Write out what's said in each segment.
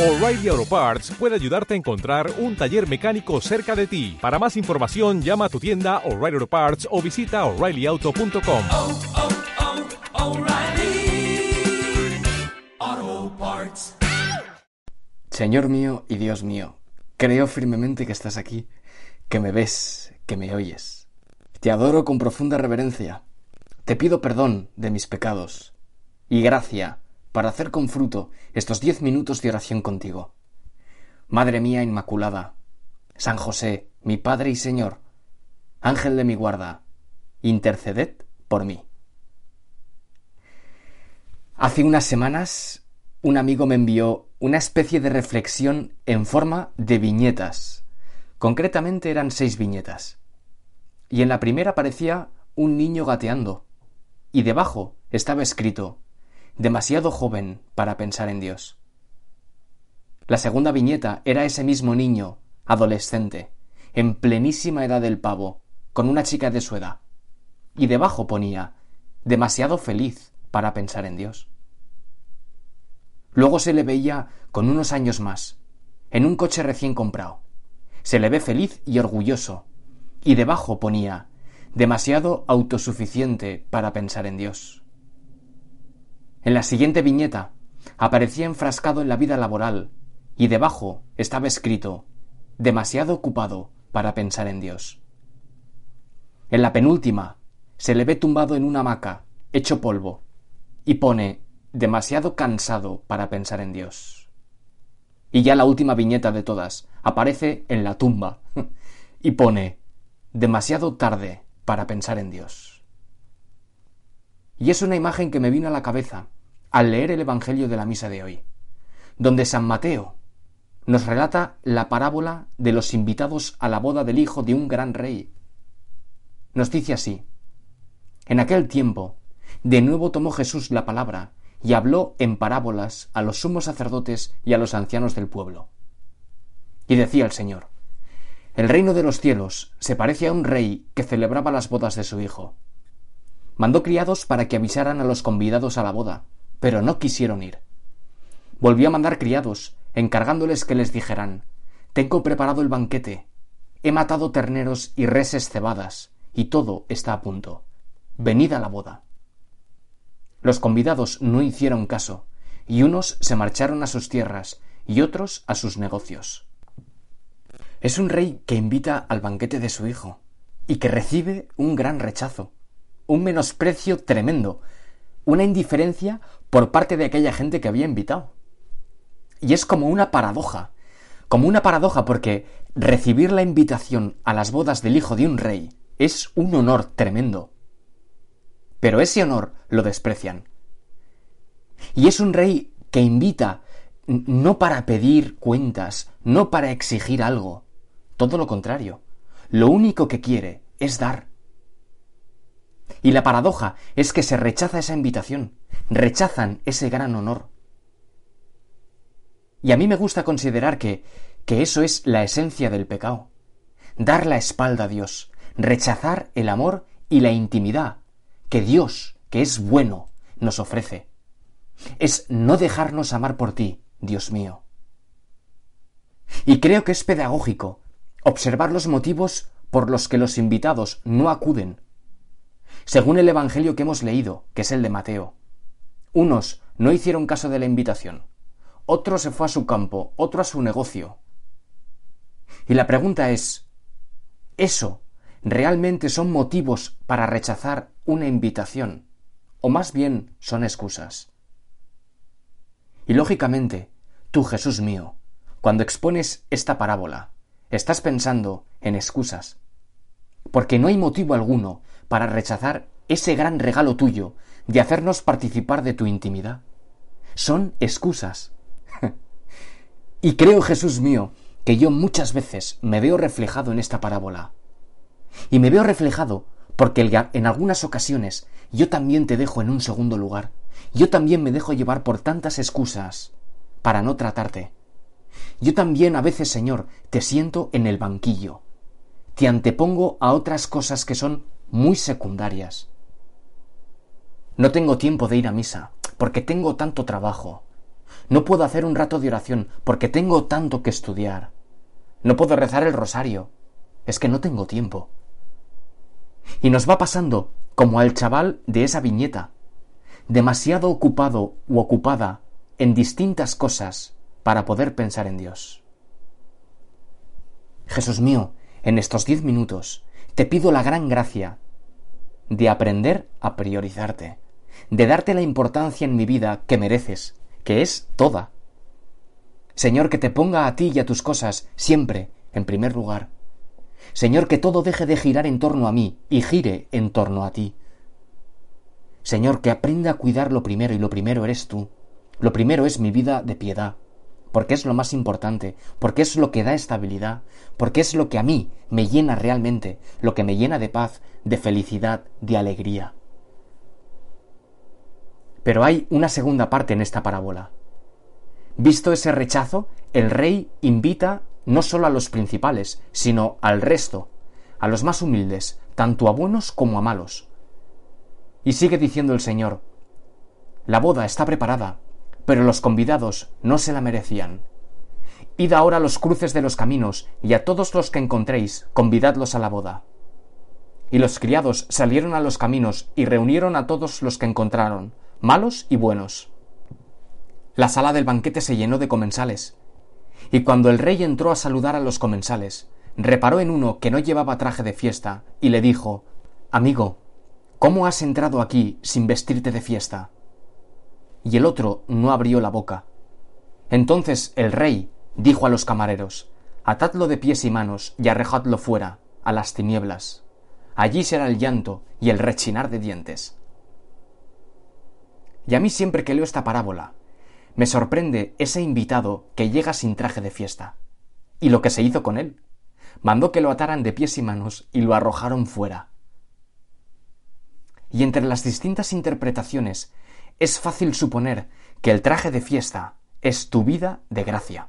O'Reilly Auto Parts puede ayudarte a encontrar un taller mecánico cerca de ti. Para más información, llama a tu tienda O'Reilly Auto Parts o visita oreillyauto.com. oh, oh, Parts. Señor mío y Dios mío, creo firmemente que estás aquí, que me ves, que me oyes. Te adoro con profunda reverencia. Te pido perdón de mis pecados y gracia para hacer con fruto estos diez minutos de oración contigo. Madre mía Inmaculada, San José, mi Padre y Señor, Ángel de mi guarda, interceded por mí. Hace unas semanas un amigo me envió una especie de reflexión en forma de viñetas. Concretamente eran seis viñetas. Y en la primera aparecía un niño gateando. Y debajo estaba escrito demasiado joven para pensar en Dios. La segunda viñeta era ese mismo niño, adolescente, en plenísima edad del pavo, con una chica de su edad. Y debajo ponía demasiado feliz para pensar en Dios. Luego se le veía con unos años más, en un coche recién comprado. Se le ve feliz y orgulloso. Y debajo ponía demasiado autosuficiente para pensar en Dios. En la siguiente viñeta aparecía enfrascado en la vida laboral y debajo estaba escrito demasiado ocupado para pensar en Dios. En la penúltima se le ve tumbado en una hamaca, hecho polvo, y pone demasiado cansado para pensar en Dios. Y ya la última viñeta de todas aparece en la tumba y pone demasiado tarde para pensar en Dios. Y es una imagen que me vino a la cabeza al leer el Evangelio de la misa de hoy, donde San Mateo nos relata la parábola de los invitados a la boda del hijo de un gran rey. Nos dice así, en aquel tiempo, de nuevo tomó Jesús la palabra y habló en parábolas a los sumos sacerdotes y a los ancianos del pueblo. Y decía el Señor, el reino de los cielos se parece a un rey que celebraba las bodas de su hijo Mandó criados para que avisaran a los convidados a la boda, pero no quisieron ir. Volvió a mandar criados, encargándoles que les dijeran Tengo preparado el banquete, he matado terneros y reses cebadas, y todo está a punto. Venid a la boda. Los convidados no hicieron caso, y unos se marcharon a sus tierras y otros a sus negocios. Es un rey que invita al banquete de su hijo, y que recibe un gran rechazo un menosprecio tremendo, una indiferencia por parte de aquella gente que había invitado. Y es como una paradoja, como una paradoja porque recibir la invitación a las bodas del hijo de un rey es un honor tremendo. Pero ese honor lo desprecian. Y es un rey que invita no para pedir cuentas, no para exigir algo, todo lo contrario. Lo único que quiere es dar. Y la paradoja es que se rechaza esa invitación, rechazan ese gran honor. Y a mí me gusta considerar que, que eso es la esencia del pecado. Dar la espalda a Dios, rechazar el amor y la intimidad que Dios, que es bueno, nos ofrece. Es no dejarnos amar por ti, Dios mío. Y creo que es pedagógico observar los motivos por los que los invitados no acuden según el Evangelio que hemos leído, que es el de Mateo. Unos no hicieron caso de la invitación, otro se fue a su campo, otro a su negocio. Y la pregunta es, ¿eso realmente son motivos para rechazar una invitación? ¿O más bien son excusas? Y lógicamente, tú, Jesús mío, cuando expones esta parábola, estás pensando en excusas, porque no hay motivo alguno para rechazar ese gran regalo tuyo de hacernos participar de tu intimidad. Son excusas. y creo, Jesús mío, que yo muchas veces me veo reflejado en esta parábola. Y me veo reflejado porque en algunas ocasiones yo también te dejo en un segundo lugar. Yo también me dejo llevar por tantas excusas para no tratarte. Yo también a veces, Señor, te siento en el banquillo. Te antepongo a otras cosas que son muy secundarias. No tengo tiempo de ir a misa, porque tengo tanto trabajo. No puedo hacer un rato de oración porque tengo tanto que estudiar. No puedo rezar el rosario. Es que no tengo tiempo. Y nos va pasando como al chaval de esa viñeta, demasiado ocupado u ocupada en distintas cosas para poder pensar en Dios. Jesús mío, en estos diez minutos te pido la gran gracia de aprender a priorizarte, de darte la importancia en mi vida que mereces, que es toda. Señor, que te ponga a ti y a tus cosas siempre en primer lugar. Señor, que todo deje de girar en torno a mí y gire en torno a ti. Señor, que aprenda a cuidar lo primero y lo primero eres tú. Lo primero es mi vida de piedad, porque es lo más importante, porque es lo que da estabilidad, porque es lo que a mí me llena realmente, lo que me llena de paz, de felicidad, de alegría. Pero hay una segunda parte en esta parábola. Visto ese rechazo, el rey invita no solo a los principales, sino al resto, a los más humildes, tanto a buenos como a malos. Y sigue diciendo el Señor, la boda está preparada, pero los convidados no se la merecían. Id ahora a los cruces de los caminos, y a todos los que encontréis, convidadlos a la boda. Y los criados salieron a los caminos y reunieron a todos los que encontraron, malos y buenos. La sala del banquete se llenó de comensales. Y cuando el rey entró a saludar a los comensales, reparó en uno que no llevaba traje de fiesta, y le dijo Amigo, ¿cómo has entrado aquí sin vestirte de fiesta? Y el otro no abrió la boca. Entonces el rey dijo a los camareros Atadlo de pies y manos y arrejadlo fuera, a las tinieblas. Allí será el llanto y el rechinar de dientes. Y a mí siempre que leo esta parábola, me sorprende ese invitado que llega sin traje de fiesta. Y lo que se hizo con él. Mandó que lo ataran de pies y manos y lo arrojaron fuera. Y entre las distintas interpretaciones es fácil suponer que el traje de fiesta es tu vida de gracia.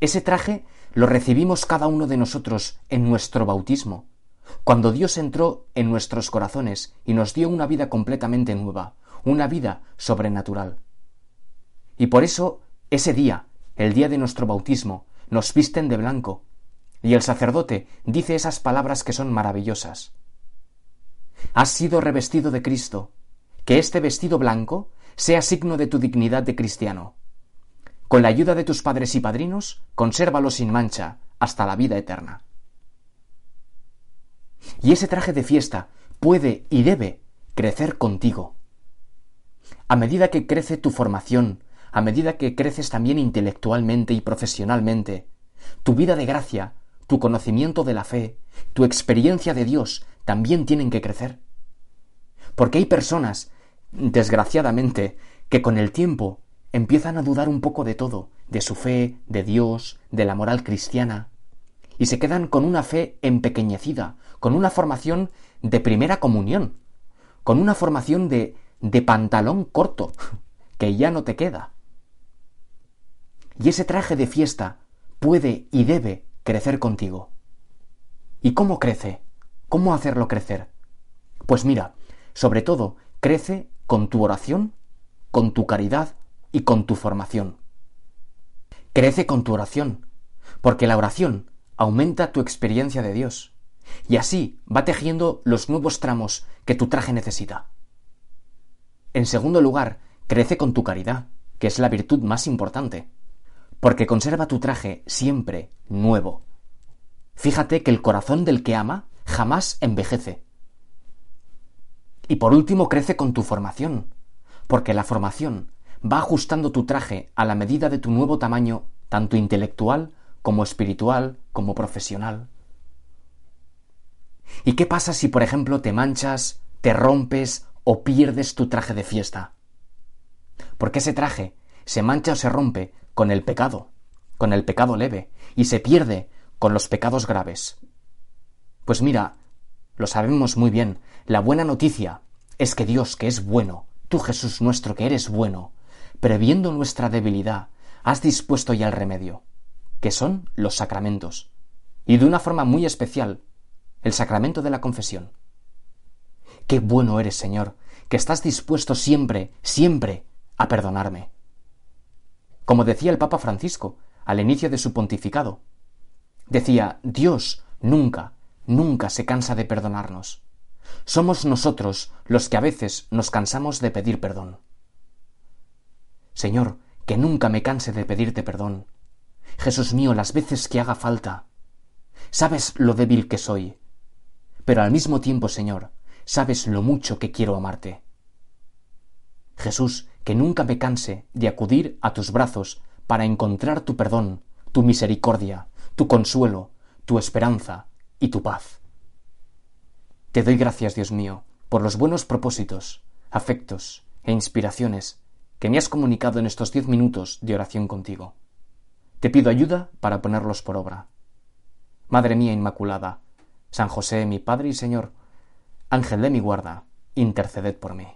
Ese traje lo recibimos cada uno de nosotros en nuestro bautismo, cuando Dios entró en nuestros corazones y nos dio una vida completamente nueva, una vida sobrenatural. Y por eso, ese día, el día de nuestro bautismo, nos visten de blanco, y el sacerdote dice esas palabras que son maravillosas. Has sido revestido de Cristo, que este vestido blanco sea signo de tu dignidad de cristiano. Con la ayuda de tus padres y padrinos, consérvalo sin mancha hasta la vida eterna. Y ese traje de fiesta puede y debe crecer contigo. A medida que crece tu formación, a medida que creces también intelectualmente y profesionalmente, tu vida de gracia, tu conocimiento de la fe, tu experiencia de Dios también tienen que crecer. Porque hay personas, desgraciadamente, que con el tiempo empiezan a dudar un poco de todo, de su fe, de Dios, de la moral cristiana, y se quedan con una fe empequeñecida, con una formación de primera comunión, con una formación de, de pantalón corto, que ya no te queda. Y ese traje de fiesta puede y debe crecer contigo. ¿Y cómo crece? ¿Cómo hacerlo crecer? Pues mira, sobre todo, crece con tu oración, con tu caridad y con tu formación. Crece con tu oración, porque la oración aumenta tu experiencia de Dios, y así va tejiendo los nuevos tramos que tu traje necesita. En segundo lugar, crece con tu caridad, que es la virtud más importante, porque conserva tu traje siempre nuevo. Fíjate que el corazón del que ama jamás envejece. Y por último, crece con tu formación, porque la formación va ajustando tu traje a la medida de tu nuevo tamaño, tanto intelectual como espiritual, como profesional. ¿Y qué pasa si, por ejemplo, te manchas, te rompes o pierdes tu traje de fiesta? Porque ese traje se mancha o se rompe con el pecado, con el pecado leve, y se pierde con los pecados graves. Pues mira, lo sabemos muy bien, la buena noticia es que Dios, que es bueno, tú Jesús nuestro, que eres bueno, previendo nuestra debilidad, has dispuesto ya el remedio, que son los sacramentos, y de una forma muy especial, el sacramento de la confesión. Qué bueno eres, Señor, que estás dispuesto siempre, siempre, a perdonarme. como decía el Papa Francisco al inicio de su pontificado. Decía, Dios nunca, nunca se cansa de perdonarnos. Somos nosotros los que a veces nos cansamos de pedir perdón. Señor, que nunca me canse de pedirte perdón. Jesús mío, las veces que haga falta. Sabes lo débil que soy, pero al mismo tiempo, Señor, sabes lo mucho que quiero amarte. Jesús, que nunca me canse de acudir a tus brazos para encontrar tu perdón, tu misericordia, tu consuelo, tu esperanza y tu paz. Te doy gracias, Dios mío, por los buenos propósitos, afectos e inspiraciones que me has comunicado en estos diez minutos de oración contigo. Te pido ayuda para ponerlos por obra. Madre mía Inmaculada, San José, mi Padre y Señor, Ángel de mi guarda, interceded por mí.